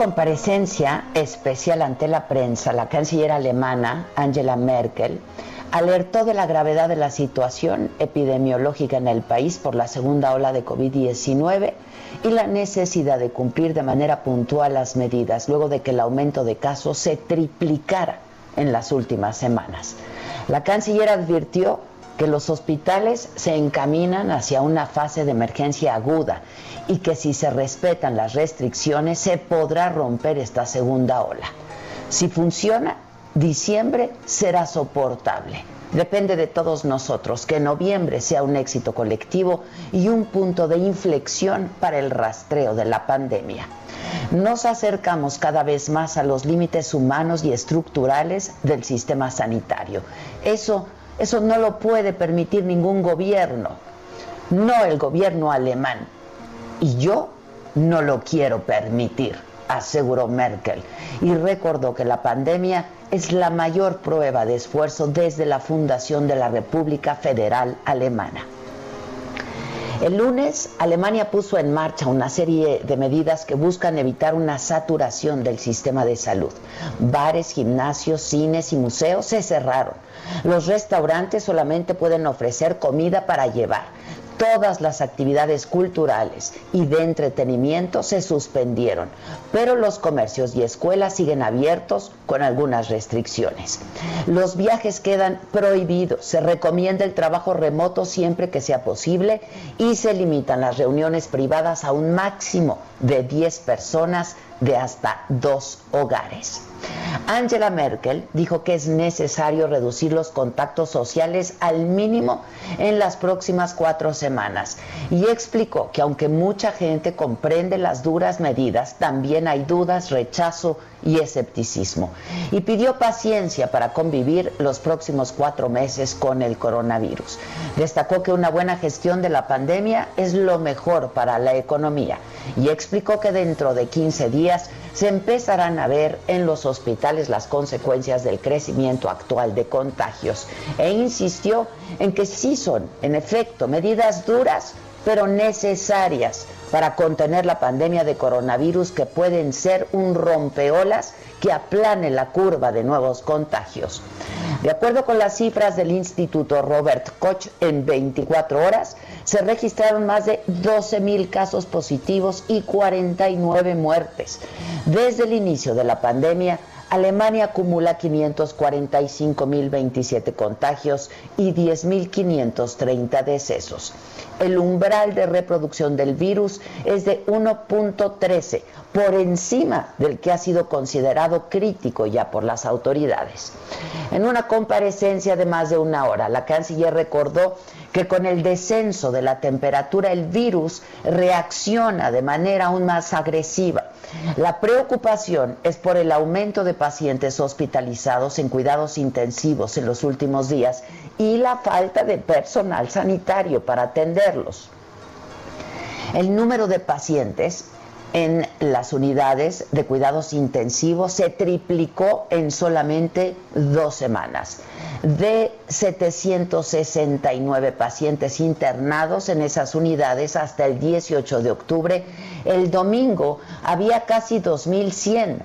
Comparecencia especial ante la prensa, la canciller alemana Angela Merkel alertó de la gravedad de la situación epidemiológica en el país por la segunda ola de COVID-19 y la necesidad de cumplir de manera puntual las medidas luego de que el aumento de casos se triplicara en las últimas semanas. La canciller advirtió que los hospitales se encaminan hacia una fase de emergencia aguda y que si se respetan las restricciones se podrá romper esta segunda ola. Si funciona, diciembre será soportable. Depende de todos nosotros que noviembre sea un éxito colectivo y un punto de inflexión para el rastreo de la pandemia. Nos acercamos cada vez más a los límites humanos y estructurales del sistema sanitario. Eso eso no lo puede permitir ningún gobierno, no el gobierno alemán. Y yo no lo quiero permitir, aseguró Merkel. Y recordó que la pandemia es la mayor prueba de esfuerzo desde la fundación de la República Federal Alemana. El lunes, Alemania puso en marcha una serie de medidas que buscan evitar una saturación del sistema de salud. Bares, gimnasios, cines y museos se cerraron. Los restaurantes solamente pueden ofrecer comida para llevar. Todas las actividades culturales y de entretenimiento se suspendieron, pero los comercios y escuelas siguen abiertos con algunas restricciones. Los viajes quedan prohibidos, se recomienda el trabajo remoto siempre que sea posible y se limitan las reuniones privadas a un máximo de 10 personas de hasta dos hogares. Angela Merkel dijo que es necesario reducir los contactos sociales al mínimo en las próximas cuatro semanas y explicó que aunque mucha gente comprende las duras medidas, también hay dudas, rechazo y escepticismo. Y pidió paciencia para convivir los próximos cuatro meses con el coronavirus. Destacó que una buena gestión de la pandemia es lo mejor para la economía y explicó que dentro de 15 días se empezarán a ver en los hospitales las consecuencias del crecimiento actual de contagios e insistió en que sí son, en efecto, medidas duras pero necesarias para contener la pandemia de coronavirus que pueden ser un rompeolas que aplane la curva de nuevos contagios. De acuerdo con las cifras del Instituto Robert Koch, en 24 horas se registraron más de 12 mil casos positivos y 49 muertes. Desde el inicio de la pandemia, Alemania acumula 545.027 contagios y 10.530 decesos. El umbral de reproducción del virus es de 1.13, por encima del que ha sido considerado crítico ya por las autoridades. En una comparecencia de más de una hora, la canciller recordó que con el descenso de la temperatura el virus reacciona de manera aún más agresiva. La preocupación es por el aumento de pacientes hospitalizados en cuidados intensivos en los últimos días y la falta de personal sanitario para atenderlos. El número de pacientes en las unidades de cuidados intensivos se triplicó en solamente dos semanas. De 769 pacientes internados en esas unidades hasta el 18 de octubre, el domingo había casi 2.100.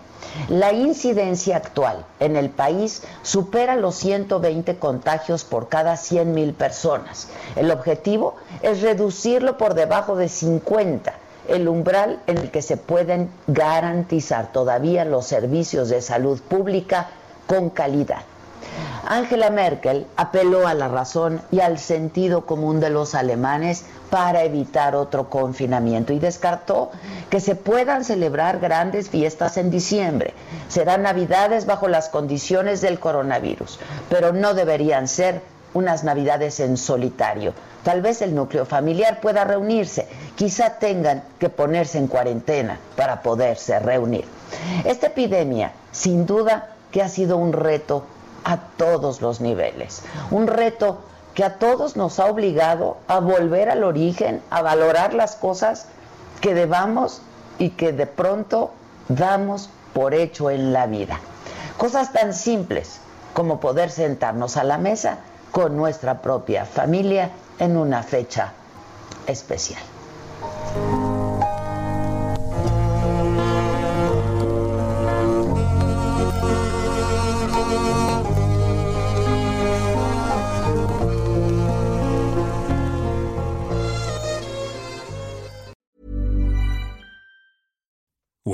La incidencia actual en el país supera los 120 contagios por cada 100.000 personas. El objetivo es reducirlo por debajo de 50 el umbral en el que se pueden garantizar todavía los servicios de salud pública con calidad. Angela Merkel apeló a la razón y al sentido común de los alemanes para evitar otro confinamiento y descartó que se puedan celebrar grandes fiestas en diciembre. Serán navidades bajo las condiciones del coronavirus, pero no deberían ser unas navidades en solitario. Tal vez el núcleo familiar pueda reunirse, quizá tengan que ponerse en cuarentena para poderse reunir. Esta epidemia, sin duda, que ha sido un reto a todos los niveles, un reto que a todos nos ha obligado a volver al origen, a valorar las cosas que debamos y que de pronto damos por hecho en la vida. Cosas tan simples como poder sentarnos a la mesa con nuestra propia familia en una fecha especial.